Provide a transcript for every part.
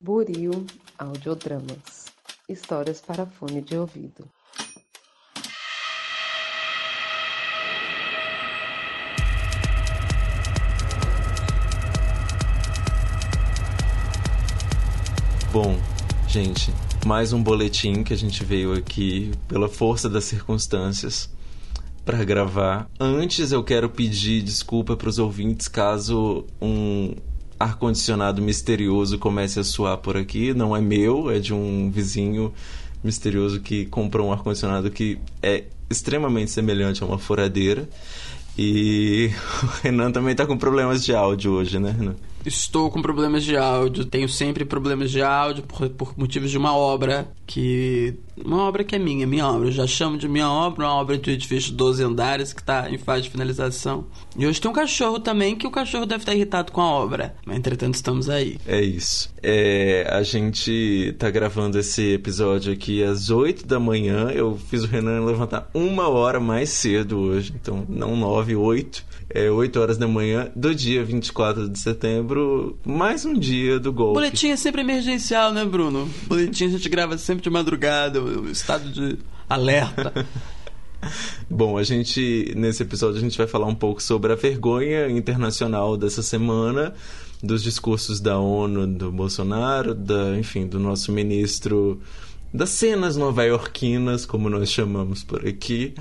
Buril Audiodramas Histórias para fone de ouvido. Bom, gente, mais um boletim que a gente veio aqui pela força das circunstâncias para gravar. Antes eu quero pedir desculpa para os ouvintes caso um ar-condicionado misterioso comece a suar por aqui. Não é meu, é de um vizinho misterioso que comprou um ar-condicionado que é extremamente semelhante a uma furadeira. E o Renan também tá com problemas de áudio hoje, né, Renan? Estou com problemas de áudio, tenho sempre problemas de áudio por, por motivos de uma obra que. Uma obra que é minha, minha obra. Eu já chamo de minha obra, uma obra de edifício de 12 andares que está em fase de finalização. E hoje tem um cachorro também, que o cachorro deve estar irritado com a obra. Mas entretanto estamos aí. É isso. É, a gente tá gravando esse episódio aqui às 8 da manhã. Eu fiz o Renan levantar uma hora mais cedo hoje. Então, não 9, 8 é, 8 horas da manhã do dia 24 de setembro, mais um dia do golpe. Boletim é sempre emergencial, né, Bruno? Boletim a gente grava sempre de madrugada, o estado de alerta. Bom, a gente nesse episódio a gente vai falar um pouco sobre a vergonha internacional dessa semana, dos discursos da ONU, do Bolsonaro, da, enfim, do nosso ministro das cenas nova-iorquinas, como nós chamamos por aqui.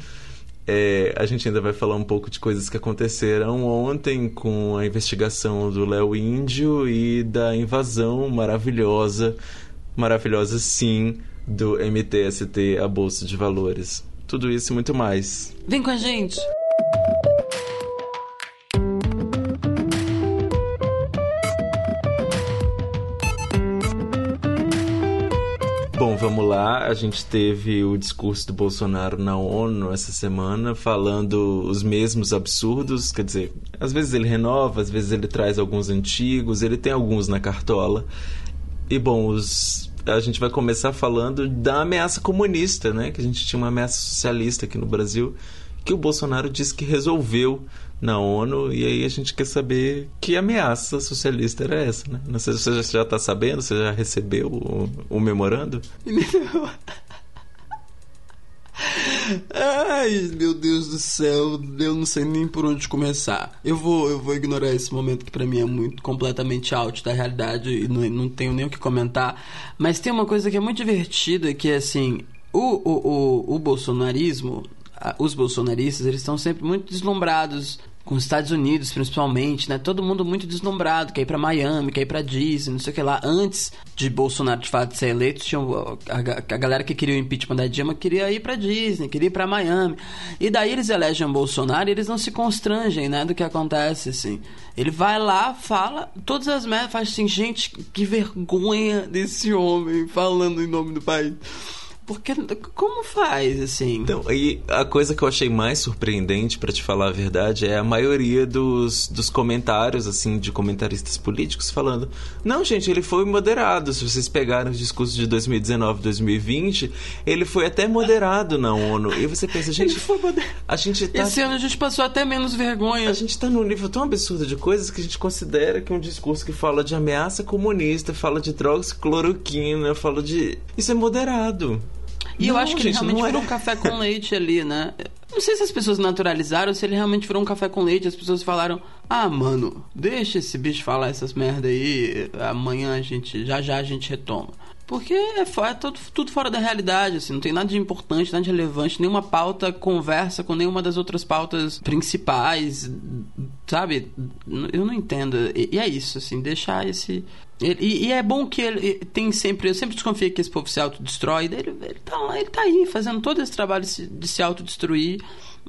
É, a gente ainda vai falar um pouco de coisas que aconteceram ontem com a investigação do Léo Índio e da invasão maravilhosa, maravilhosa sim, do MTST à Bolsa de Valores. Tudo isso e muito mais. Vem com a gente! Vamos lá. A gente teve o discurso do Bolsonaro na ONU essa semana, falando os mesmos absurdos. Quer dizer, às vezes ele renova, às vezes ele traz alguns antigos, ele tem alguns na cartola. E, bom, os... a gente vai começar falando da ameaça comunista, né? Que a gente tinha uma ameaça socialista aqui no Brasil, que o Bolsonaro disse que resolveu na ONU e aí a gente quer saber que ameaça socialista era essa, né? Não sei se você já está sabendo, você já recebeu o, o memorando? Ai, meu Deus do céu, eu não sei nem por onde começar. Eu vou, eu vou ignorar esse momento que para mim é muito completamente out da realidade e não, não tenho nem o que comentar. Mas tem uma coisa que é muito divertida que é assim, o, o, o, o bolsonarismo os bolsonaristas eles estão sempre muito deslumbrados com os Estados Unidos, principalmente, né? Todo mundo muito deslumbrado, quer ir para Miami, quer ir para Disney, não sei o que lá. Antes de Bolsonaro de fato ser eleito, tinha a, a galera que queria o impeachment da Dilma queria ir para Disney, queria ir para Miami. E daí eles elegem Bolsonaro e eles não se constrangem, né, do que acontece assim. Ele vai lá, fala todas as merdas, faz assim, gente, que vergonha desse homem falando em nome do país. Porque como faz assim? Então, e a coisa que eu achei mais surpreendente para te falar a verdade é a maioria dos, dos comentários assim de comentaristas políticos falando: "Não, gente, ele foi moderado. Se vocês pegarem os discursos de 2019, 2020, ele foi até moderado na ONU". E você pensa, gente, ele foi moderado. a gente tá Esse ano a gente passou até menos vergonha. A gente tá num nível tão absurdo de coisas que a gente considera que um discurso que fala de ameaça comunista, fala de drogas, cloroquina, fala de isso é moderado. E não, eu acho que gente, ele realmente virou é. um café com leite ali, né? Não sei se as pessoas naturalizaram se ele realmente virou um café com leite. As pessoas falaram: Ah, mano, deixa esse bicho falar essas merda aí. Amanhã a gente. Já já a gente retoma. Porque é, é tudo, tudo, fora da realidade, assim, não tem nada de importante, nada de relevante, nenhuma pauta conversa com nenhuma das outras pautas principais, sabe? Eu não entendo. E, e é isso, assim, deixar esse, e, e, é bom que ele tem sempre. Eu sempre desconfio que esse povo se autodestrói. Ele, ele, tá ele tá aí fazendo todo esse trabalho de se autodestruir,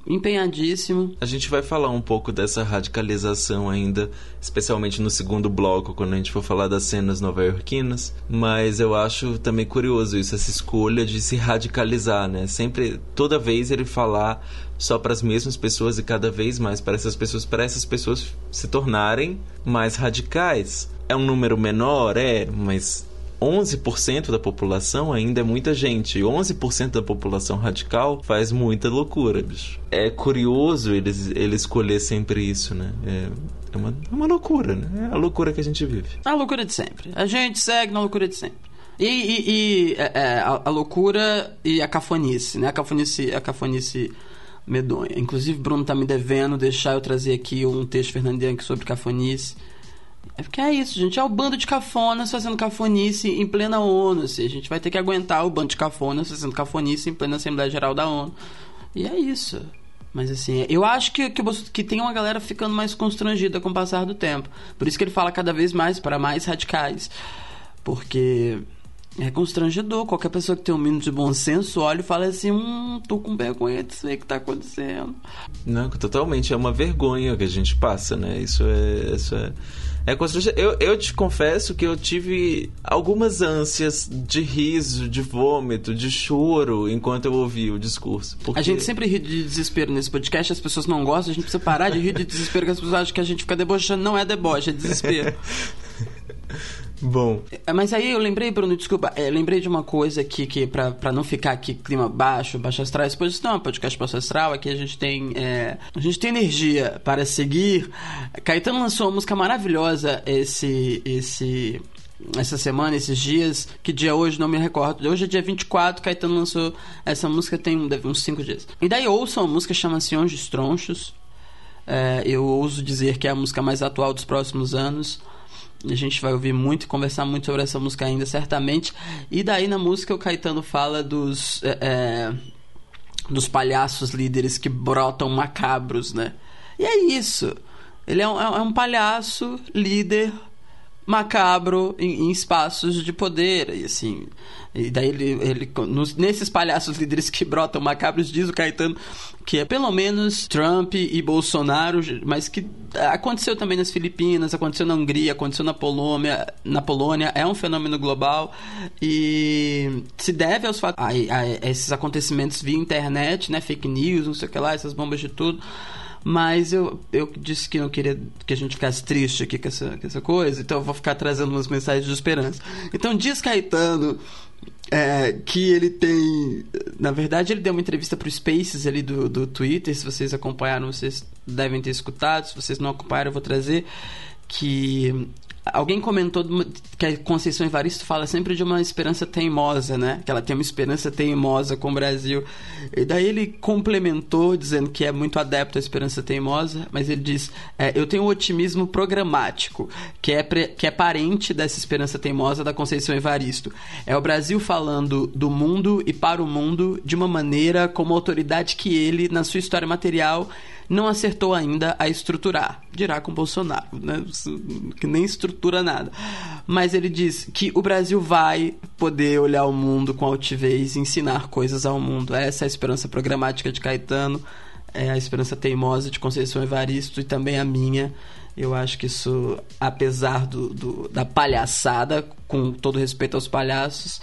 empenhadíssimo. A gente vai falar um pouco dessa radicalização ainda, especialmente no segundo bloco, quando a gente for falar das cenas nova-iorquinas. Mas eu acho também curioso isso, essa escolha de se radicalizar, né? Sempre, toda vez ele falar só para as mesmas pessoas e cada vez mais para essas pessoas, para essas pessoas se tornarem mais radicais é um número menor, é, mas 11% da população ainda é muita gente. E 11% da população radical faz muita loucura, bicho. É curioso ele, ele escolher sempre isso, né? É, É uma, é uma loucura, né? É a loucura que a gente vive. A loucura de sempre. A gente segue na loucura de sempre. E, e, e é, é, a, a, loucura e a cafonice, né? A cafonice, a cafonice medonha. Inclusive, Bruno tá me devendo deixar eu trazer aqui um texto Fernando Bianchi sobre cafonice. É porque é isso, gente. É o bando de cafonas fazendo cafonice em plena ONU. Assim. A gente vai ter que aguentar o bando de cafonas fazendo cafonice em plena Assembleia Geral da ONU. E é isso. Mas assim, eu acho que, que, que tem uma galera ficando mais constrangida com o passar do tempo. Por isso que ele fala cada vez mais para mais radicais. Porque é constrangedor. Qualquer pessoa que tem um mínimo de bom senso olha e fala assim: hum, tô com vergonha disso aí que tá acontecendo. Não, totalmente. É uma vergonha que a gente passa, né? Isso é. Isso é... É constrangedor. Eu, eu te confesso que eu tive algumas ânsias de riso, de vômito, de choro enquanto eu ouvi o discurso. Porque... A gente sempre ri de desespero nesse podcast, as pessoas não gostam, a gente precisa parar de rir de desespero, que as pessoas acham que a gente fica debochando. Não é deboche, é desespero. Bom. É, mas aí eu lembrei, Bruno, desculpa, é, lembrei de uma coisa aqui que, pra, pra não ficar aqui clima baixo, baixo astral, depois não, podcast baixo astral, aqui a gente tem. É, a gente tem energia para seguir. Caetano lançou uma música maravilhosa esse. esse essa semana, esses dias, que dia hoje, não me recordo. Hoje é dia 24, Caetano lançou essa música tem uns 5 dias. E daí ouçam a música, chama-se Onde Tronchos. É, eu ouso dizer que é a música mais atual dos próximos anos. A gente vai ouvir muito e conversar muito sobre essa música ainda, certamente. E daí na música o Caetano fala dos. É, é, dos palhaços líderes que brotam macabros, né? E é isso. Ele é um, é um palhaço líder macabro em, em, espaços de poder. E assim. E daí ele. ele nos, nesses palhaços líderes que brotam macabros, diz o Caetano que é pelo menos Trump e Bolsonaro, mas que aconteceu também nas Filipinas, aconteceu na Hungria, aconteceu na Polônia, na Polônia, é um fenômeno global e se deve aos fatos, a, a, a esses acontecimentos via internet, né, fake news, não sei o que lá, essas bombas de tudo. Mas eu, eu disse que não queria que a gente ficasse triste aqui com essa, com essa coisa, então eu vou ficar trazendo umas mensagens de esperança. Então diz Caetano é, que ele tem. Na verdade, ele deu uma entrevista para o Spaces ali do, do Twitter. Se vocês acompanharam, vocês devem ter escutado. Se vocês não acompanharam, eu vou trazer. Que Alguém comentou que a Conceição Evaristo fala sempre de uma esperança teimosa, né? Que ela tem uma esperança teimosa com o Brasil. E daí ele complementou dizendo que é muito adepto à esperança teimosa, mas ele diz: é, Eu tenho um otimismo programático, que é, que é parente dessa esperança teimosa da Conceição Evaristo. É o Brasil falando do mundo e para o mundo de uma maneira como autoridade que ele, na sua história material, não acertou ainda a estruturar. Dirá com Bolsonaro, né? que nem estrutura nada. Mas ele diz que o Brasil vai poder olhar o mundo com altivez e ensinar coisas ao mundo. Essa é a esperança programática de Caetano, é a esperança teimosa de Conceição Evaristo e também a minha. Eu acho que isso, apesar do, do da palhaçada, com todo respeito aos palhaços,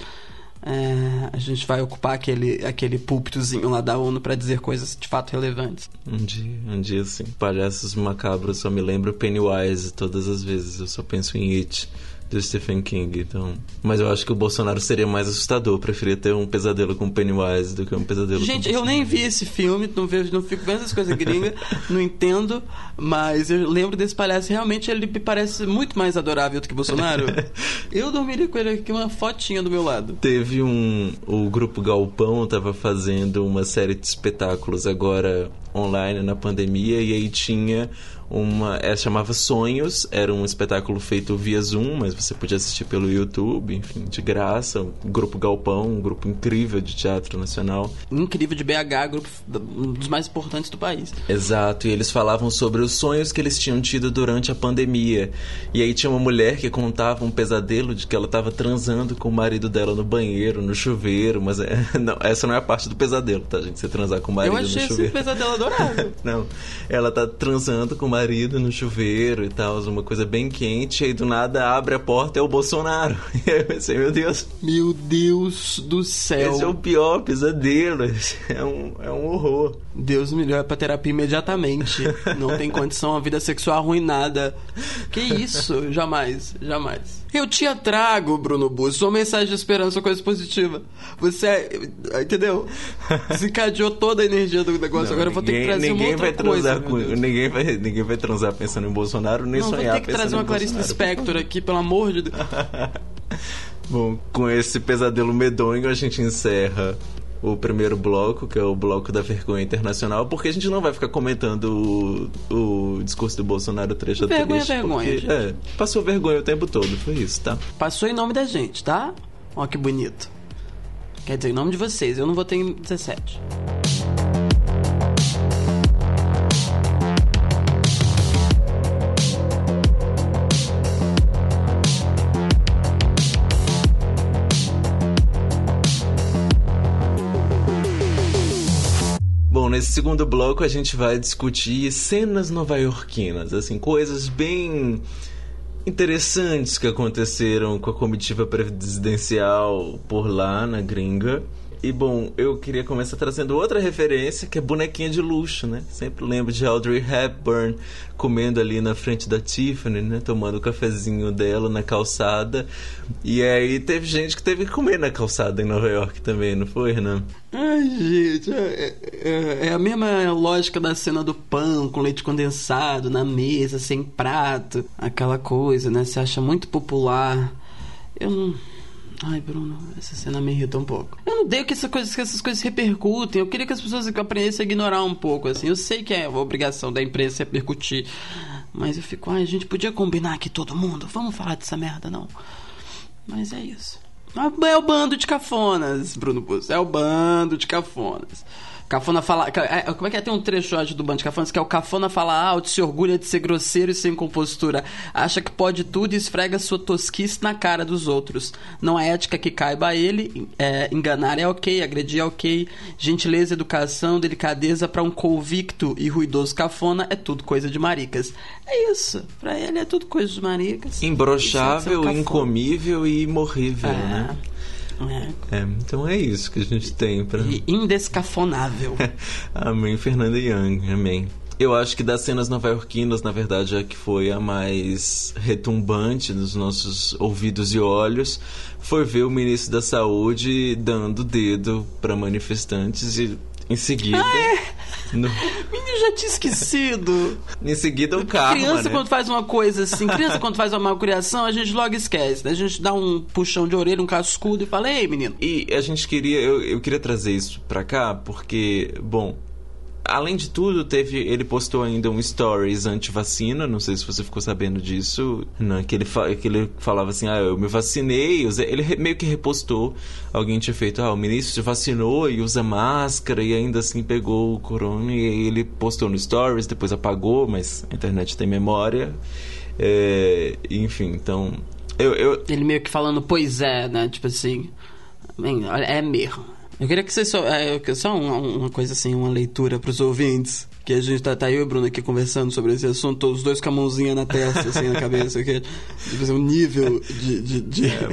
é, a gente vai ocupar aquele, aquele púlpitozinho lá da ONU para dizer coisas de fato relevantes. Um dia, um dia sim. Palhaços macabros só me lembro Pennywise todas as vezes. Eu só penso em It do Stephen King. Então, mas eu acho que o Bolsonaro seria mais assustador. Eu preferia ter um pesadelo com Pennywise do que um pesadelo Gente, com eu nem vi esse filme, não vejo, não fico vendo essas coisas gringas, não entendo, mas eu lembro desse palhaço. Realmente ele me parece muito mais adorável do que Bolsonaro. eu dormiria com ele aqui uma fotinha do meu lado. Teve um o grupo Galpão tava fazendo uma série de espetáculos agora online na pandemia e aí tinha uma. Ela chamava Sonhos, era um espetáculo feito via Zoom, mas você podia assistir pelo YouTube, enfim, de graça. Um grupo Galpão, um grupo incrível de teatro nacional. Incrível de BH, grupo um dos mais importantes do país. Exato, e eles falavam sobre os sonhos que eles tinham tido durante a pandemia. E aí tinha uma mulher que contava um pesadelo de que ela estava transando com o marido dela no banheiro, no chuveiro, mas é, não, essa não é a parte do pesadelo, tá, gente? Você transar com o marido no chuveiro. Eu achei esse pesadelo adorável. não, ela tá transando com o marido no chuveiro e tal, uma coisa bem quente, e aí do nada abre a porta é o Bolsonaro. E aí eu pensei, meu Deus. Meu Deus do céu. Esse é o pior pesadelo. É um, é um horror. Deus me leva pra terapia imediatamente. Não tem condição, a vida sexual arruinada. Que isso? Jamais, jamais. Eu te trago, Bruno Bus, sua mensagem de esperança, coisa positiva. Você, é, entendeu? Desencadeou toda a energia do negócio. Não, Agora ninguém, eu vou ter que trazer ninguém uma vai transar coisa, com, ninguém vai Ninguém vai transar pensando em Bolsonaro, nem não, sonhar vou ter que trazer uma Clarice Lispector aqui, pelo amor de Deus. Bom, com esse pesadelo medonho a gente encerra o primeiro bloco, que é o bloco da vergonha internacional, porque a gente não vai ficar comentando o, o discurso do Bolsonaro trecho a vergonha, trecho. Vergonha, porque, é, passou vergonha o tempo todo, foi isso, tá? Passou em nome da gente, tá? Ó que bonito. Quer dizer, em nome de vocês, eu não votei em 17. Nesse segundo bloco a gente vai discutir cenas nova-iorquinas, assim, coisas bem interessantes que aconteceram com a comitiva presidencial por lá na gringa. E bom, eu queria começar trazendo outra referência, que é bonequinha de luxo, né? Sempre lembro de Audrey Hepburn comendo ali na frente da Tiffany, né? Tomando o cafezinho dela na calçada. E aí teve gente que teve que comer na calçada em Nova York também, não foi, Renan? Ai, gente, é, é, é, a mesma lógica da cena do pão com leite condensado na mesa, sem prato. Aquela coisa, né? Se acha muito popular. Eu não Ai, Bruno, essa cena me irrita um pouco. Eu não odeio que, essa coisa, que essas coisas repercutem. Eu queria que as pessoas aprendessem a ignorar um pouco, assim. Eu sei que é a obrigação da imprensa repercutir. Mas eu fico, ai, a gente podia combinar aqui todo mundo. Vamos falar dessa merda, não. Mas é isso. É o bando de cafonas, Bruno Bus. É o bando de cafonas. Cafona fala. É, como é que é? Tem um trecho do Band de Cafonas que é o Cafona fala alto, se orgulha de ser grosseiro e sem compostura. Acha que pode tudo e esfrega sua tosquice na cara dos outros. Não há ética que caiba a ele. É, enganar é ok, agredir é ok. Gentileza, educação, delicadeza para um convicto e ruidoso cafona é tudo coisa de maricas. É isso. Pra ele é tudo coisa de maricas. Imbrochável, incomível e imorrível, é. né? É. é. então é isso que a gente tem para indescafonável. amém, Fernanda Young, amém. Eu acho que das cenas nova-iorquinas, na verdade, a que foi a mais retumbante nos nossos ouvidos e olhos foi ver o ministro da Saúde dando dedo para manifestantes e em seguida. Ah, é. no... Menino, já tinha esquecido. em seguida, o karma. Criança, né? quando faz uma coisa assim, criança, quando faz uma malcriação, a gente logo esquece. Né? A gente dá um puxão de orelha, um cascudo e fala: Ei, menino. E a gente queria, eu, eu queria trazer isso pra cá, porque, bom, Além de tudo, teve ele postou ainda um stories anti-vacina, não sei se você ficou sabendo disso, não, que, ele que ele falava assim, ah, eu me vacinei, ele meio que repostou, alguém tinha feito, ah, o ministro se vacinou e usa máscara e ainda assim pegou o corona e ele postou no stories, depois apagou, mas a internet tem memória, é, enfim, então... Eu, eu... Ele meio que falando, pois é, né, tipo assim, é mesmo eu queria que você só. É, só uma, uma, coisa assim, uma leitura para os ouvintes. Que a gente tá, tá eu e o Bruno aqui conversando sobre esse assunto, os dois com a mãozinha na testa, assim, na cabeça. Que, tipo assim, um nível de. de, de é.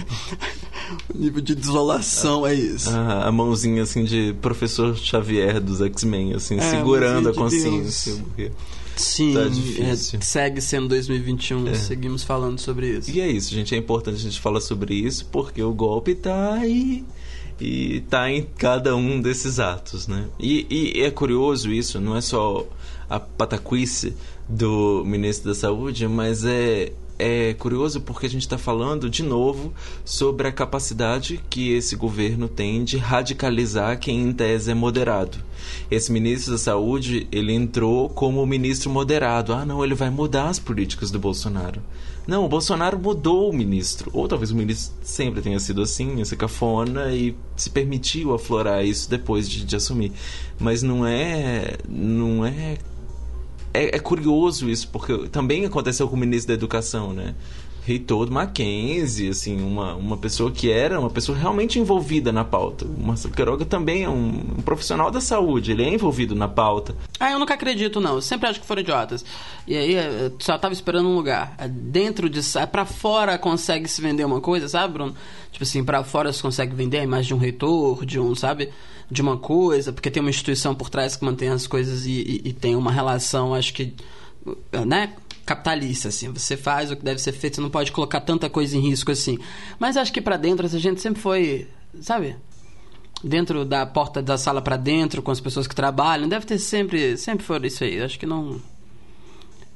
nível de desolação é isso. Ah, a mãozinha assim de professor Xavier dos X-Men, assim, é, segurando a consciência. Porque... Sim, tá é, segue sendo 2021, é. seguimos falando sobre isso. E é isso, gente. É importante a gente falar sobre isso porque o golpe tá aí e está em cada um desses atos, né? E, e, é curioso isso, não é só a pataquice do ministro da Saúde, mas é é curioso porque a gente está falando de novo sobre a capacidade que esse governo tem de radicalizar quem em tese é moderado. Esse ministro da Saúde ele entrou como ministro moderado. Ah, não, ele vai mudar as políticas do Bolsonaro. Não, o Bolsonaro mudou o ministro. Ou talvez o ministro sempre tenha sido assim, esse cafona, e se permitiu aflorar isso depois de, de assumir. Mas não é. Não é, é. É curioso isso, porque também aconteceu com o ministro da Educação, né? Reitor do Mackenzie, assim, uma, uma pessoa que era uma pessoa realmente envolvida na pauta. O Marcelo Queiroga também é um, um, profissional da saúde, ele é envolvido na pauta. Ah, eu nunca acredito, não. Eu sempre acho que foram idiotas. E aí, eu só tava esperando um lugar. É dentro de... É para fora consegue se vender uma coisa, sabe, Bruno? Tipo assim, para fora se consegue vender a imagem de um reitor, de um, sabe? De uma coisa, porque tem uma instituição por trás que mantém as coisas e, e, e tem uma relação, acho que... Né? Capitalista, assim. Você faz o que deve ser feito, você não pode colocar tanta coisa em risco assim. Mas acho que para dentro a gente sempre foi, sabe? Dentro da porta da sala para dentro, com as pessoas que trabalham, deve ter sempre, sempre foi isso aí. Acho que não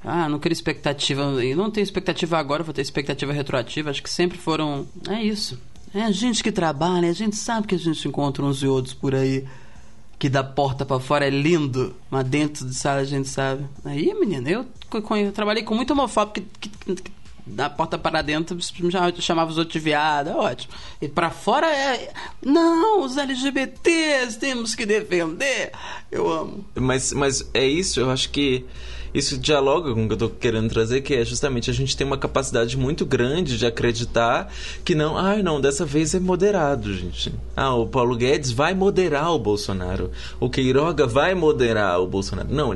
ah, não quero expectativa, não tenho expectativa agora, vou ter expectativa retroativa. Acho que sempre foram, é isso. É a gente que trabalha, a gente sabe que a gente encontra uns e outros por aí que da porta para fora é lindo, mas dentro de sala a gente sabe. Aí, menina, eu, eu, trabalhei com muito homofóbico que, que, que, da porta para dentro chamava os outros de viado, é ótimo. E para fora é. Não, os LGBTs temos que defender. Eu amo. Mas, mas é isso, eu acho que isso dialoga com o que eu tô querendo trazer, que é justamente a gente tem uma capacidade muito grande de acreditar que não, ai ah, não, dessa vez é moderado, gente. Ah, o Paulo Guedes vai moderar o Bolsonaro. O Queiroga vai moderar o Bolsonaro. Não,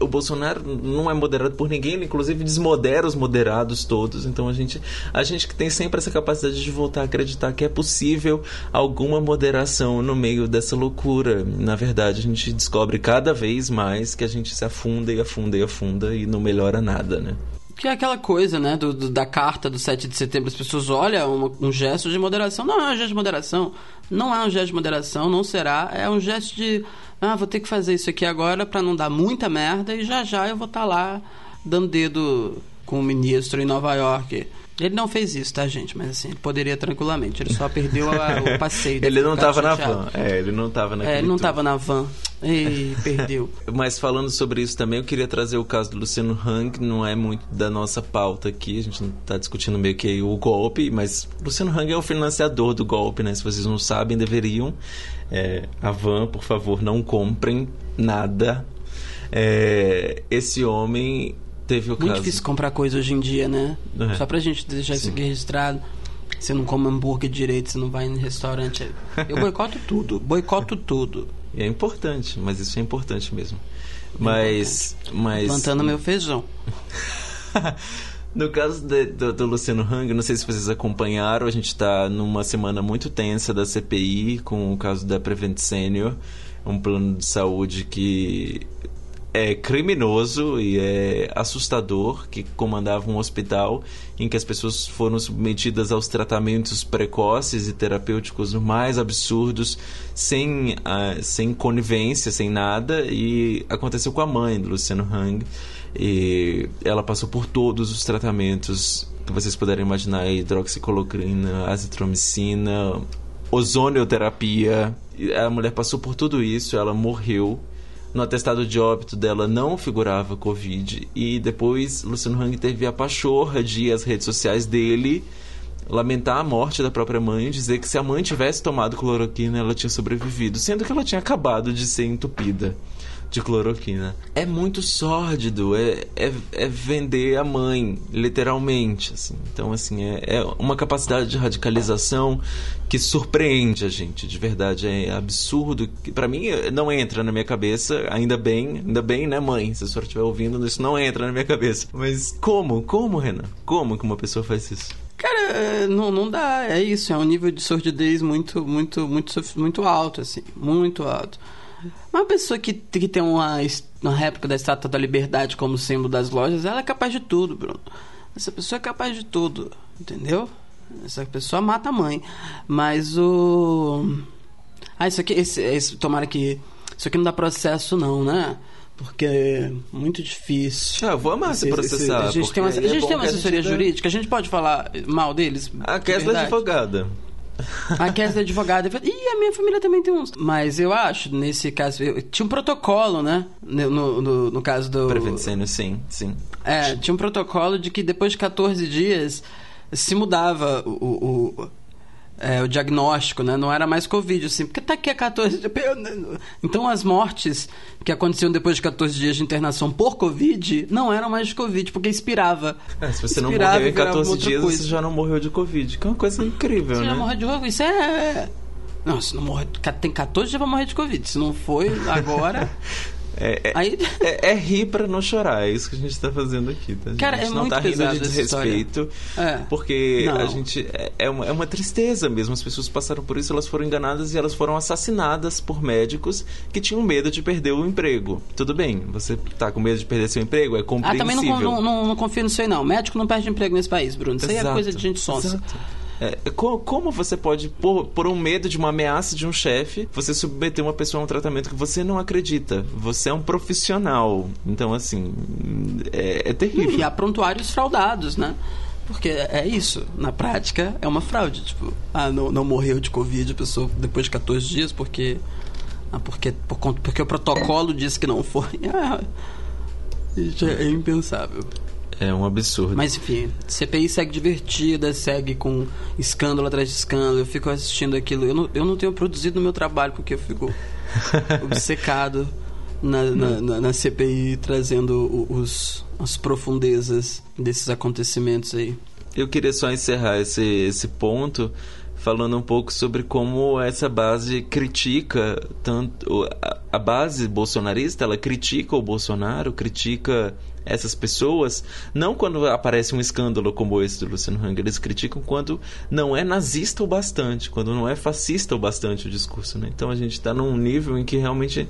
o Bolsonaro não é moderado por ninguém, ele inclusive desmodera os moderados todos. Então a gente, a gente que tem sempre essa capacidade de voltar a acreditar que é possível alguma moderação no meio dessa loucura. Na verdade, a gente descobre cada vez mais que a gente se afunda e afunda e afunda aprofunda e não melhora nada, né? Que é aquela coisa, né, do, do, da carta do 7 de setembro, as pessoas olham um, um gesto de moderação. Não é um gesto de moderação. Não é um gesto de moderação, não será. É um gesto de, ah, vou ter que fazer isso aqui agora para não dar muita merda e já já eu vou estar tá lá dando dedo com o ministro em Nova York. Ele não fez isso, tá, gente? Mas assim, ele poderia tranquilamente. Ele só perdeu a, o passeio. ele não tava na van. É, ele não tava naquele É, ele não tava na van. E perdeu. Mas falando sobre isso também, eu queria trazer o caso do Luciano Hang, não é muito da nossa pauta aqui, a gente não tá discutindo meio que o golpe, mas Luciano Hang é o financiador do golpe, né? Se vocês não sabem, deveriam. É, a van, por favor, não comprem nada. É, esse homem teve o Muito caso. difícil comprar coisa hoje em dia, né? É. Só pra gente deixar Sim. isso aqui registrado. Você não come hambúrguer direito, você não vai em restaurante. Eu boicoto tudo, boicoto tudo. É importante, mas isso é importante mesmo. É mas. Importante. mas... Plantando meu feijão. No caso de, do, do, Luciano Hang, não sei se vocês acompanharam, a gente está numa semana muito tensa da CPI com o caso da Prevent Senior, um plano de saúde que é criminoso e é assustador que comandava um hospital em que as pessoas foram submetidas aos tratamentos precoces e terapêuticos mais absurdos, sem, uh, sem conivência, sem nada, e aconteceu com a mãe do Luciano Hang. E ela passou por todos os tratamentos que vocês puderem imaginar: hidroxicloroquina, azitromicina, ozonioterapia. A mulher passou por tudo isso, ela morreu no atestado de óbito dela não figurava Covid. E depois Luciano Hang teve a pachorra de ir às redes sociais dele lamentar a morte da própria mãe, dizer que se a mãe tivesse tomado cloroquina, ela tinha sobrevivido, sendo que ela tinha acabado de ser entupida de cloroquina. É muito sórdido, é, é, é vender a mãe, literalmente. Assim. Então, assim, é, é, uma capacidade de radicalização que surpreende a gente, de verdade. É absurdo. para mim, não entra na minha cabeça, ainda bem, ainda bem, né, mãe? Se a senhora estiver ouvindo, isso não entra na minha cabeça. Mas como? Como, Renan? Como que uma pessoa faz isso? Cara, não, não dá, é isso, é um nível de sordidez muito, muito, muito, muito alto, assim, muito alto. Uma pessoa que, que tem uma, uma réplica da Estátua da Liberdade como símbolo das lojas, ela é capaz de tudo, Bruno. Essa pessoa é capaz de tudo, entendeu? Essa pessoa mata a mãe. Mas o. Ah, isso aqui. Esse, esse, tomara que. Isso aqui não dá processo, não, né? Porque é muito difícil. Ah, vou amar se processar. a gente tem uma, a gente é tem uma assessoria jurídica, a gente pode falar mal deles? A Kessler é advogada. A Kézia é advogada. E a minha família também tem uns. Mas eu acho, nesse caso, eu, tinha um protocolo, né? No, no, no caso do. Prevencendo, sim, sim. É, tinha um protocolo de que depois de 14 dias se mudava o, o é, o diagnóstico, né? Não era mais Covid, assim, porque tá aqui a 14 dias. Então as mortes que aconteciam depois de 14 dias de internação por Covid não eram mais de Covid, porque expirava. É, se você expirava, não morreu em 14 dias, coisa. você já não morreu de Covid, que é uma coisa incrível, você né? Já morreu de Covid, isso é. Não, se não morrer, tem 14 já vai morrer de Covid. Se não foi agora. É, é, Aí- é, é rir pra não chorar, é isso que a gente tá fazendo aqui, tá? Cara, a gente é não muito tá rindo de desrespeito, É. porque a Não. gente. É, é uma, é uma tristeza mesmo. As pessoas passaram por isso, elas foram enganadas e elas foram assassinadas por médicos que tinham medo de perder o emprego. Tudo bem, você tá com medo de perder seu emprego, é Ah, compreensível. também não, não, não, não confio nisso aí, não. Médico não perde emprego nesse país, Bruno. Isso aí é coisa de gente sonsa. exato. É, co- como você pode, por, por um medo de uma ameaça de um chefe, você submeter uma pessoa a um tratamento que você não acredita? Você é um profissional. Então, assim, é, é terrível. E há prontuários fraudados, né? Porque é isso. Na prática, é uma fraude. Tipo, ah, não, não morreu de Covid a pessoa depois de 14 dias porque. Ah, porque, por porque o protocolo disse que não foi. Ah, é impensável. É um absurdo. Mas enfim, CPI segue divertida, segue com escândalo atrás de escândalo. Eu fico assistindo aquilo. Eu não, eu não tenho produzido no meu trabalho porque eu fico obcecado na, na, na- na CPI trazendo os, as profundezas desses acontecimentos aí. Eu queria só encerrar esse, esse ponto falando um pouco sobre como essa base critica tanto a, base bolsonarista, ela critica o Bolsonaro, critica essas pessoas, não quando aparece um escândalo como esse do Luciano Hang, eles criticam quando não é nazista o bastante, quando não é fascista o bastante o discurso, né? Então a gente está num nível em que realmente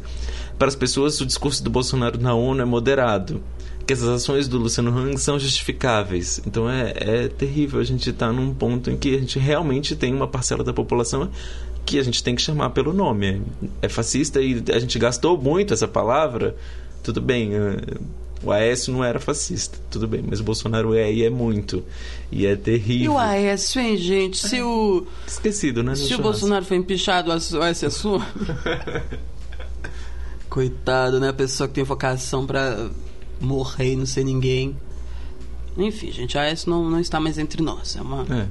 para as pessoas o discurso do Bolsonaro na ONU é moderado que essas ações do Luciano Hang são justificáveis. Então é, é terrível a gente estar num ponto em que a gente realmente tem uma parcela da população que a gente tem que chamar pelo nome. É fascista e a gente gastou muito essa palavra. Tudo bem, eh, o Aécio não era fascista, tudo bem, mas o Bolsonaro é e é muito. E é E terrível. o Aécio, hein, gente? Se o, Esquecido, né? se o. Bolsonaro foi empichado, o Aécio é sua? Coitado, né? A pessoa que tem vocação pra morrer não ser ninguém. Enfim, gente, Aécio não, não está mais entre nós. É uma... É.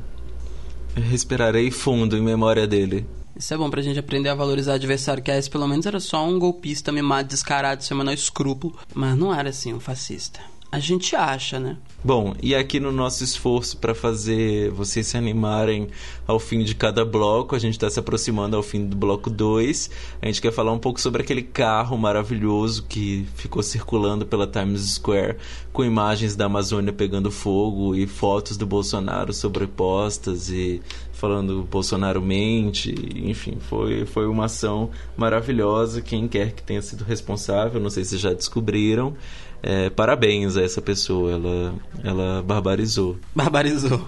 Eu respirarei fundo em memória dele. Isso é bom pra gente aprender a valorizar o adversário, que Aécio pelo menos era só um golpista mimado, descarado, sem o menor escrúpulo. Mas não era assim um fascista. A gente acha, né? Bom, e aqui no nosso esforço para fazer vocês se animarem ao fim de cada bloco, a gente está se aproximando ao fim do bloco 2. A gente quer falar um pouco sobre aquele carro maravilhoso que ficou circulando pela Times Square com imagens da Amazônia pegando fogo e fotos do Bolsonaro sobrepostas e falando Bolsonaro mente, enfim, foi, foi uma ação maravilhosa. Quem quer que tenha sido responsável, não sei se já descobriram. É, parabéns a essa pessoa, ela, ela barbarizou. Barbarizou.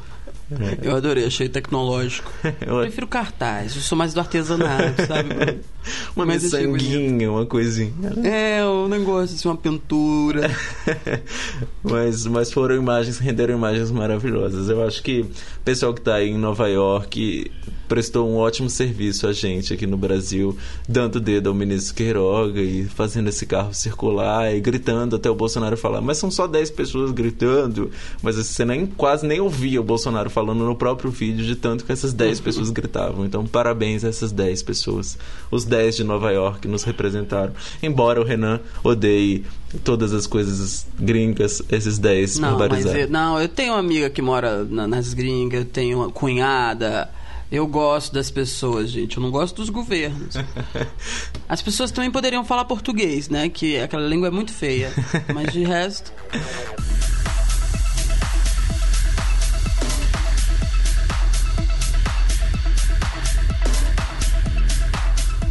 Eu adorei, achei tecnológico. Eu prefiro cartaz, eu sou mais do artesanato, sabe? Uma Mas miçanguinha, uma coisinha. É, um negócio assim, uma pintura. mas, mas foram imagens, renderam imagens maravilhosas. Eu acho que o pessoal que está aí em Nova York prestou um ótimo serviço a gente aqui no Brasil, dando o dedo ao ministro Queiroga e fazendo esse carro circular e gritando até o Bolsonaro falar. Mas são só 10 pessoas gritando. Mas você nem, quase nem ouvia o Bolsonaro falando no próprio vídeo de tanto que essas 10 pessoas gritavam. Então, parabéns a essas 10 pessoas. Os 10 de Nova York nos representaram. Embora o Renan odeie todas as coisas gringas, esses 10 Não, mas barbarizaram. eu, não, eu tenho uma amiga que mora na- nas gringas, eu tenho uma cunhada. Eu gosto das pessoas, gente. Eu não gosto dos governos. As pessoas também poderiam falar português, né? Que aquela língua é muito feia. Mas de resto.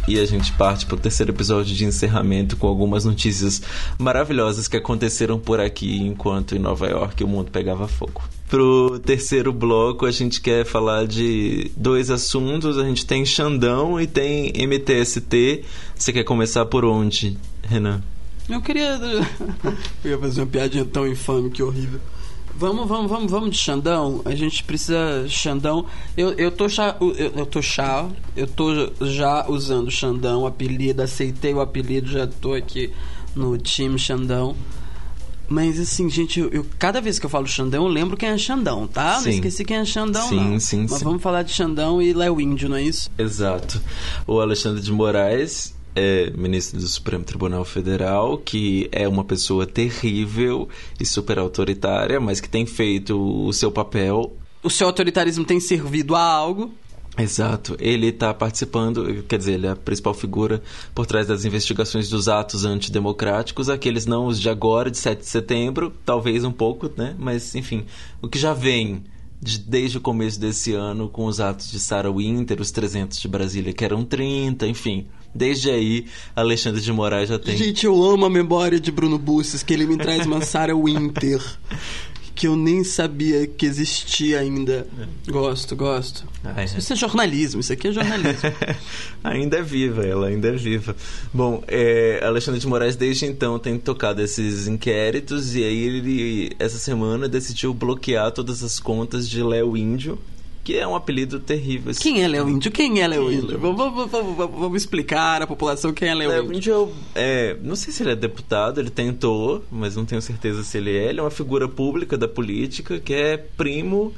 E a gente parte para o terceiro episódio de encerramento com algumas notícias maravilhosas que aconteceram por aqui enquanto em Nova York o mundo pegava fogo. Pro terceiro bloco a gente quer falar de dois assuntos. A gente tem Xandão e tem MTST. Você quer começar por onde, Renan? Eu queria. Eu ia fazer uma piadinha tão infame que horrível. Vamos, vamos, vamos, vamos de Xandão. A gente precisa Xandão. Eu, eu tô chá, eu, eu tô chá, eu tô já usando Xandão, apelido, aceitei o apelido, já tô aqui no time Xandão. Mas assim, gente, eu, eu- cada vez que eu falo Xandão, eu lembro quem é Xandão, tá? Não Sim. esqueci quem é Xandão, Sim, não. sim, Mas sim. vamos falar de Xandão e Léo Índio, não é isso? Exato. O Alexandre de Moraes é ministro do Supremo Tribunal Federal, que é uma pessoa terrível e super autoritária, mas que tem feito o seu papel O seu autoritarismo tem servido a algo. Exato. Ele está participando, quer dizer, ele é a principal figura por trás das investigações dos atos antidemocráticos, aqueles não os de agora, de 7 de setembro, talvez um pouco, né? Mas, enfim, o que já vem de, desde o começo desse ano com os atos de Sarah Winter, os 300 de Brasília, que eram 30, enfim. Desde aí, Alexandre de Moraes já tem. Gente, eu amo a memória de Bruno Busses, que ele me traz uma Sarah Winter. que eu nem sabia que existia ainda. É. Gosto, gosto. Ah, é. Isso é jornalismo, isso aqui é jornalismo. ainda é viva, ela ainda é viva. Bom, é, Alexandre de Moraes desde então tem tocado esses inquéritos e aí ele, essa semana, decidiu bloquear todas as contas de Léo Índio, que é um apelido terrível. Assim. Quem é Léo Índio? Quem é Léo Índio? Vamos, vamos, vamos, explicar à população quem é Léo Índio. Léo Índio é, não sei se ele é deputado, ele tentou, mas não tenho certeza se ele é. Ele é uma figura pública da política que é primo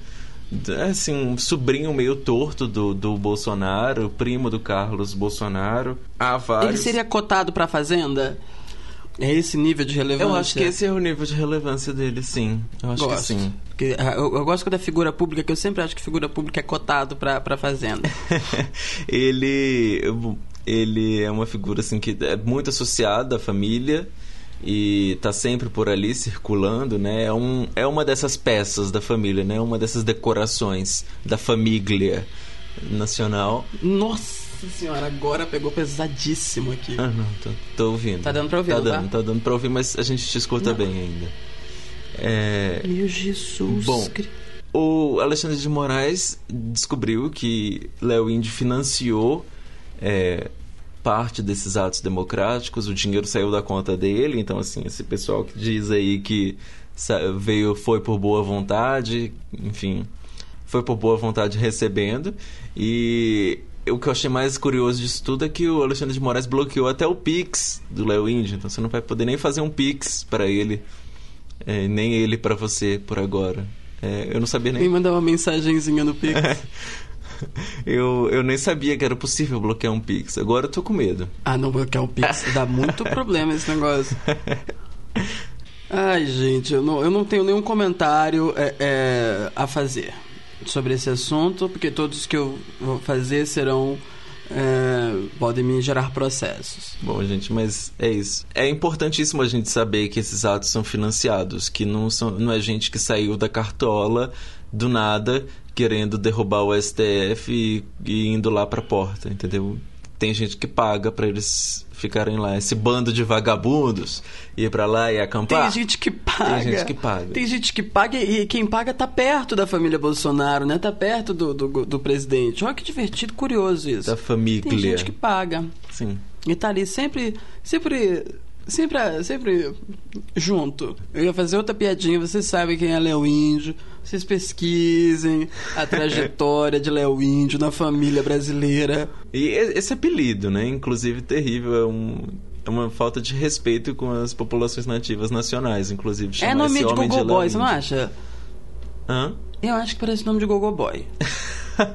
assim, um sobrinho meio torto do, do Bolsonaro, primo do Carlos Bolsonaro. Há vários. Ele seria cotado para a Fazenda? É esse nível de relevância? Eu acho que esse é o nível de relevância dele, sim. Eu acho gosto. que sim. Porque, ah, eu, eu, gosto da figura pública, que eu sempre acho que figura pública é cotado pra, pra fazenda. ele, ele é uma figura assim que é muito associada à família e tá sempre por ali circulando, né? É, um, é uma dessas peças da família, né? Uma dessas decorações da família nacional. Nossa! Nossa senhora, agora pegou pesadíssimo aqui. Ah, não, tô, tô ouvindo. Tá dando pra ouvir, tá? Dando, tá? tá dando pra ouvir, mas a gente te escuta não. bem ainda. É... Meu Jesus. Bom, o Alexandre de Moraes descobriu que Léo Indy financiou é, parte desses atos democráticos, o dinheiro saiu da conta dele, então assim, esse pessoal que diz aí que veio foi por boa vontade, enfim, foi por boa vontade recebendo e o que eu achei mais curioso disso tudo é que o Alexandre de Moraes bloqueou até o Pix do Léo Índio, então você não vai poder nem fazer um Pix para ele, é, nem ele para você por agora. É, eu não sabia nem. Nem mandar uma mensagenzinha no Pix. eu, eu nem sabia que era possível bloquear um Pix. Agora eu tô com medo. Ah, não bloquear um Pix. Dá muito problema esse negócio. Ai, gente, eu não, eu não tenho nenhum comentário é, é, a fazer sobre esse assunto, porque todos que eu vou fazer serão. É, podem me gerar processos. Bom, gente, mas é isso. É importantíssimo a gente saber que esses atos são financiados, que não, são, não é gente que saiu da cartola do nada querendo derrubar o STF e, e indo lá para a porta, entendeu? Tem gente que paga para eles ficarem lá, esse bando de vagabundos, ir para lá e acampar. Tem gente que paga. Tem gente que paga. Tem gente que paga e quem paga tá perto da família Bolsonaro, né? Tá perto do, do, do presidente. Olha que divertido, curioso isso. Da família. Tem gente que paga. Sim. E tá ali sempre, sempre sempre, sempre junto. Eu ia fazer outra piadinha, vocês sabem quem é Léo Índio. Vocês pesquisem a trajetória de Léo Índio na família brasileira. E esse apelido, né? Inclusive terrível, é um é uma falta de respeito com as populações nativas nacionais, inclusive. É nome de Gogo Boy, você não acha? Hã? Eu acho que parece nome de Gogo Boy.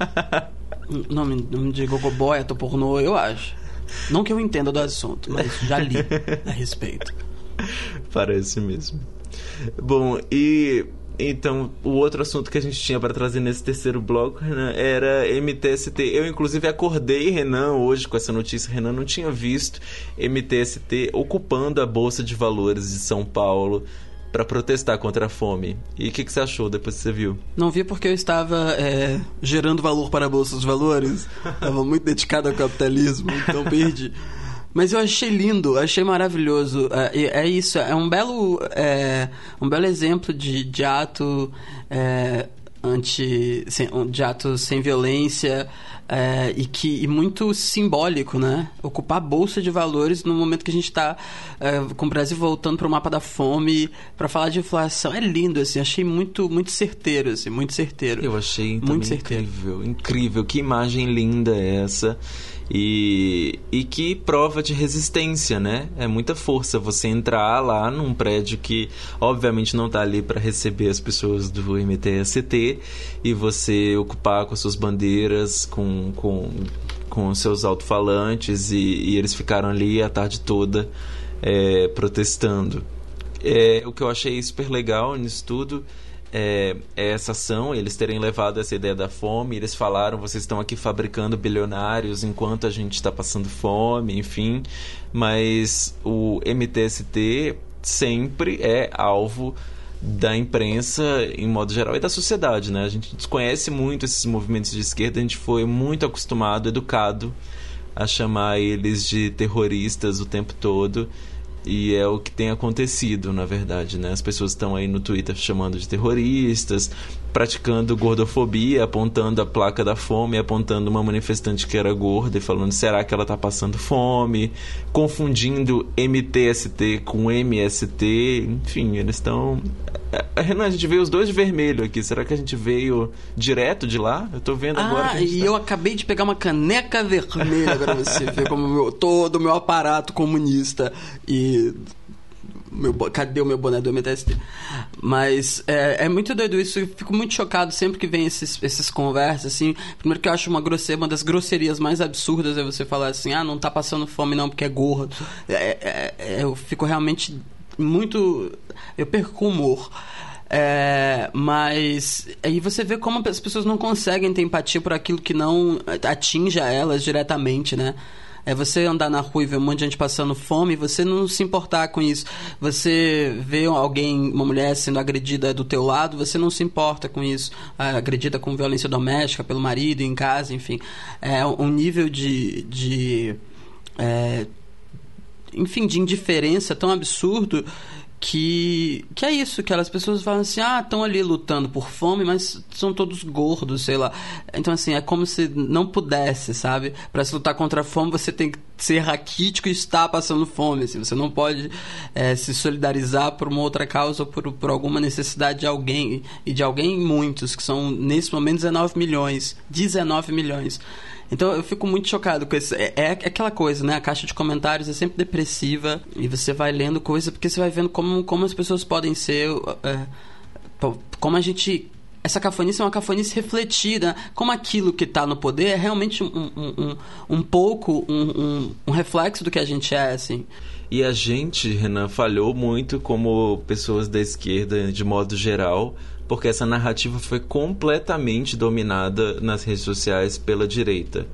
nome, nome de Gogo Boy, ator pornô, eu acho. Não que eu entenda do assunto, mas já li a respeito. Parece mesmo. Bom, e então, o outro assunto que a gente tinha para trazer nesse terceiro bloco Renan, era MTST. Eu, inclusive, acordei Renan hoje com essa notícia. Renan não tinha visto MTST ocupando a Bolsa de Valores de São Paulo para protestar contra a fome. E o que, que, você achou depois que você viu? Não vi porque eu estava é, gerando valor para a Bolsa de Valores. estava muito dedicado ao capitalismo, então perdi. Mas eu achei lindo, achei maravilhoso. É, é isso, é um belo, é, um belo exemplo de, de ato é, anti, sem, de ato sem violência, é, e que e muito simbólico, né? Ocupar a bolsa de valores no momento que a gente está é, com o Brasil voltando para o mapa da fome, para falar de inflação, é lindo assim. Achei muito muito certeiro, assim, muito certeiro. Eu achei muito certeiro. incrível, incrível. Que imagem linda é essa. E, e que prova de resistência, né? É muita força você entrar lá num prédio que, obviamente, não está ali para receber as pessoas do MTST e você ocupar com suas bandeiras, com, com, com seus alto-falantes e, e, eles ficaram ali a tarde toda é, protestando. É, o que eu achei super legal nisso tudo é, é essa ação, eles terem levado essa ideia da fome. Eles falaram: vocês estão aqui fabricando bilionários enquanto a gente está passando fome, enfim. Mas o MTST sempre é alvo da imprensa em modo geral e da sociedade, né? A gente desconhece muito esses movimentos de esquerda, a gente foi muito acostumado, educado a chamar eles de terroristas o tempo todo. E é o que tem acontecido, na verdade, né? As pessoas estão aí no Twitter chamando de terroristas, praticando gordofobia, apontando a placa da fome, apontando uma manifestante que era gorda e falando será que ela está passando fome, confundindo MTST com MST, enfim, eles estão é, é, Renan, a gente veio os dois de vermelho aqui. Será que a gente veio direto de lá? Eu tô vendo ah, agora. Ah, e tá... eu acabei de pegar uma caneca vermelha para você ver como meu, todo o meu aparato comunista e meu, cadê o meu boné do MTST? Mas é, é, muito doido isso. Eu fico muito chocado sempre que vem esses, esses conversas, assim. Primeiro que eu acho uma grosseria, uma das grosserias mais absurdas é você falar assim, ah, não tá passando fome não porque é gordo. É, é, é eu fico realmente muito... Eu perco o humor. É, mas aí você vê como as pessoas não conseguem ter empatia por aquilo que não atinge a elas diretamente, né? É você andar na rua e ver um monte de gente passando fome, você não se importar com isso. Você vê alguém, uma mulher sendo agredida do teu lado, você não se importa com isso. Agredida com violência doméstica pelo marido, em casa, enfim. É um nível de. de é, enfim, de indiferença tão absurdo que que é isso, que as pessoas falam assim, ah, estão ali lutando por fome, mas são todos gordos, sei lá. Então assim, é como se não pudesse, sabe? Para se lutar contra a fome, você tem que ser raquítico e estar passando fome, assim. Você não pode é, se solidarizar por uma outra causa ou por, por alguma necessidade de alguém e de alguém muitos, que são nesse momento 19 milhões, 19 milhões. Então eu fico muito chocado com isso. É, é, aquela coisa, né? A caixa de comentários é sempre depressiva e você vai lendo coisa porque você vai vendo como, como as pessoas podem ser. É, como a gente essa cafonice é uma cafonice refletida, como aquilo que está no poder é realmente um, um, um, um pouco um, um, reflexo do que a gente é, assim. E a gente, Renan, falhou muito como pessoas da esquerda, de modo geral, porque essa narrativa foi completamente dominada nas redes sociais pela direita.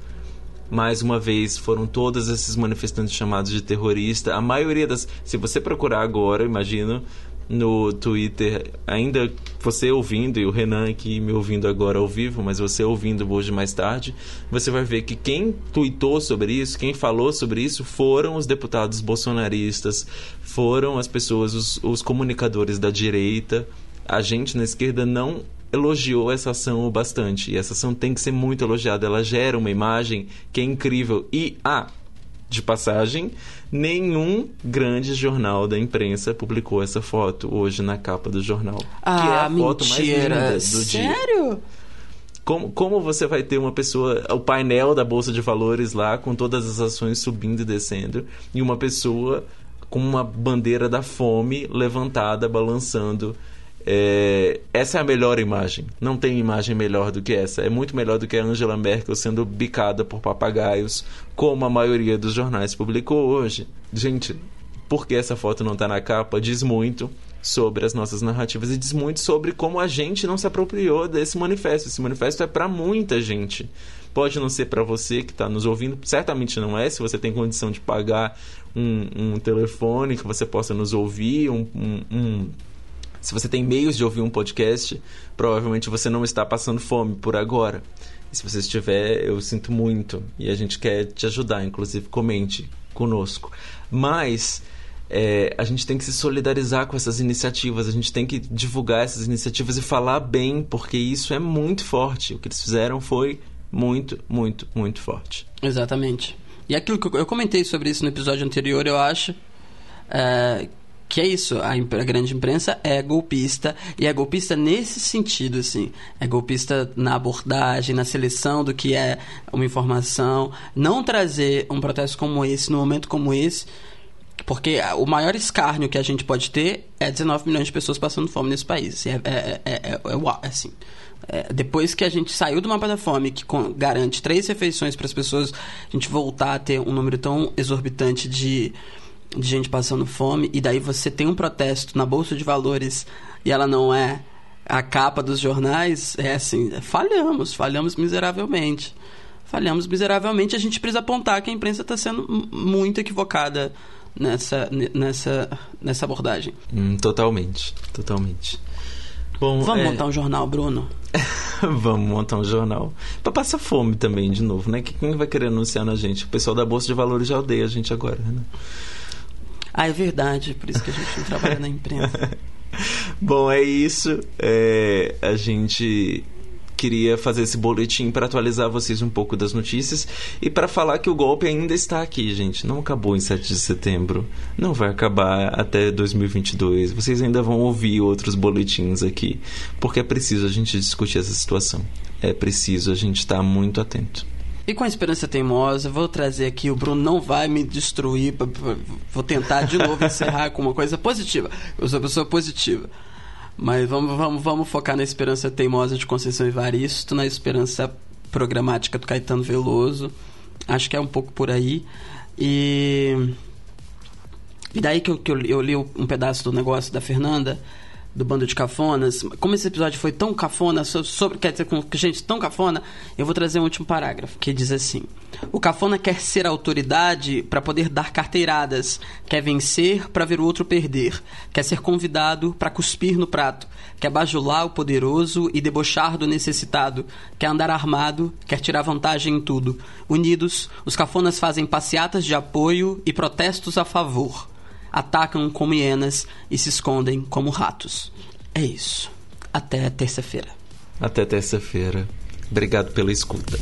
Mais uma vez, foram todos esses manifestantes chamados de terrorista. A maioria das. Se você procurar agora, imagino, no Twitter, ainda você ouvindo, e o Renan aqui me ouvindo agora ao vivo, mas você ouvindo hoje mais tarde, você vai ver que quem tweetou sobre isso, quem falou sobre isso, foram os deputados bolsonaristas, foram as pessoas, os, os comunicadores da direita a gente na esquerda não elogiou essa ação o bastante. E essa ação tem que ser muito elogiada. Ela gera uma imagem que é incrível. E, ah, de passagem, nenhum grande jornal da imprensa publicou essa foto hoje na capa do jornal. Ah, que é a foto mentira. mais linda do Sério? dia. Sério? Como, como você vai ter uma pessoa, o painel da Bolsa de Valores lá, com todas as ações subindo e descendo, e uma pessoa com uma bandeira da fome levantada, balançando é, essa é a melhor imagem. Não tem imagem melhor do que essa. É muito melhor do que a Angela Merkel sendo bicada por papagaios, como a maioria dos jornais publicou hoje. Gente, porque essa foto não está na capa diz muito sobre as nossas narrativas e diz muito sobre como a gente não se apropriou desse manifesto. Esse manifesto é para muita gente. Pode não ser para você que está nos ouvindo, certamente não é. Se você tem condição de pagar um, um telefone que você possa nos ouvir, um, um, um se você tem meios de ouvir um podcast, provavelmente você não está passando fome por agora. E se você estiver, eu sinto muito. E a gente quer te ajudar, inclusive comente conosco. Mas é, a gente tem que se solidarizar com essas iniciativas, a gente tem que divulgar essas iniciativas e falar bem, porque isso é muito forte. O que eles fizeram foi muito, muito, muito forte. Exatamente. E aquilo que eu, eu comentei sobre isso no episódio anterior, eu acho. É, que é isso, a, a, grande imprensa é golpista, e é golpista nesse sentido, assim. É golpista na abordagem, na seleção do que é uma informação. Não trazer um protesto como esse, num momento como esse, porque o maior escárnio que a gente pode ter é 19 milhões de pessoas passando fome nesse país. Assim, é, é, é, é, é assim. É, depois que a gente saiu do mapa da fome, que garante três refeições para as pessoas, a gente voltar a ter um número tão exorbitante de de gente passando fome, e daí você tem um protesto na Bolsa de Valores e ela não é, a capa dos jornais, é assim, falhamos, falhamos miseravelmente. Falhamos miseravelmente, a gente precisa apontar que a imprensa está sendo muito equivocada nessa, nessa, nessa abordagem. Hum, totalmente, totalmente. Bom, Vamos é... montar um jornal, Bruno? Vamos montar um jornal. Pra passar fome também, de novo, né? Quem vai querer anunciar na gente? O pessoal da Bolsa de Valores já odeia a gente agora, né? Ah, é verdade. Por isso que a gente não trabalha na imprensa. Bom, é isso. É, a gente queria fazer esse boletim para atualizar vocês um pouco das notícias e para falar que o golpe ainda está aqui, gente. Não acabou em 7 de setembro. Não vai acabar até 2022. Vocês ainda vão ouvir outros boletins aqui, porque é preciso a gente discutir essa situação. É preciso a gente estar muito atento. E com a esperança teimosa, vou trazer aqui, o Bruno não vai me destruir, vou tentar de novo encerrar com uma coisa positiva. Eu sou uma pessoa positiva. Mas vamos, vamos, vamos focar na esperança teimosa de Conceição Evaristo, na esperança programática do Caetano Veloso. Acho que é um pouco por aí. E. E daí que eu, que eu, eu li um pedaço do negócio da Fernanda do Bando de Cafonas. Como esse episódio foi tão cafona, sobre, quer dizer, com gente tão cafona, eu vou trazer um último parágrafo que diz assim: O cafona quer ser autoridade para poder dar carteiradas, quer vencer para ver o outro perder, quer ser convidado para cuspir no prato, quer bajular o poderoso e debochar do necessitado, quer andar armado, quer tirar vantagem em tudo. Unidos, os cafonas fazem passeatas de apoio e protestos a favor atacam como hienas e se escondem como ratos. É isso. Até terça-feira. Até terça-feira. Obrigado pela escuta.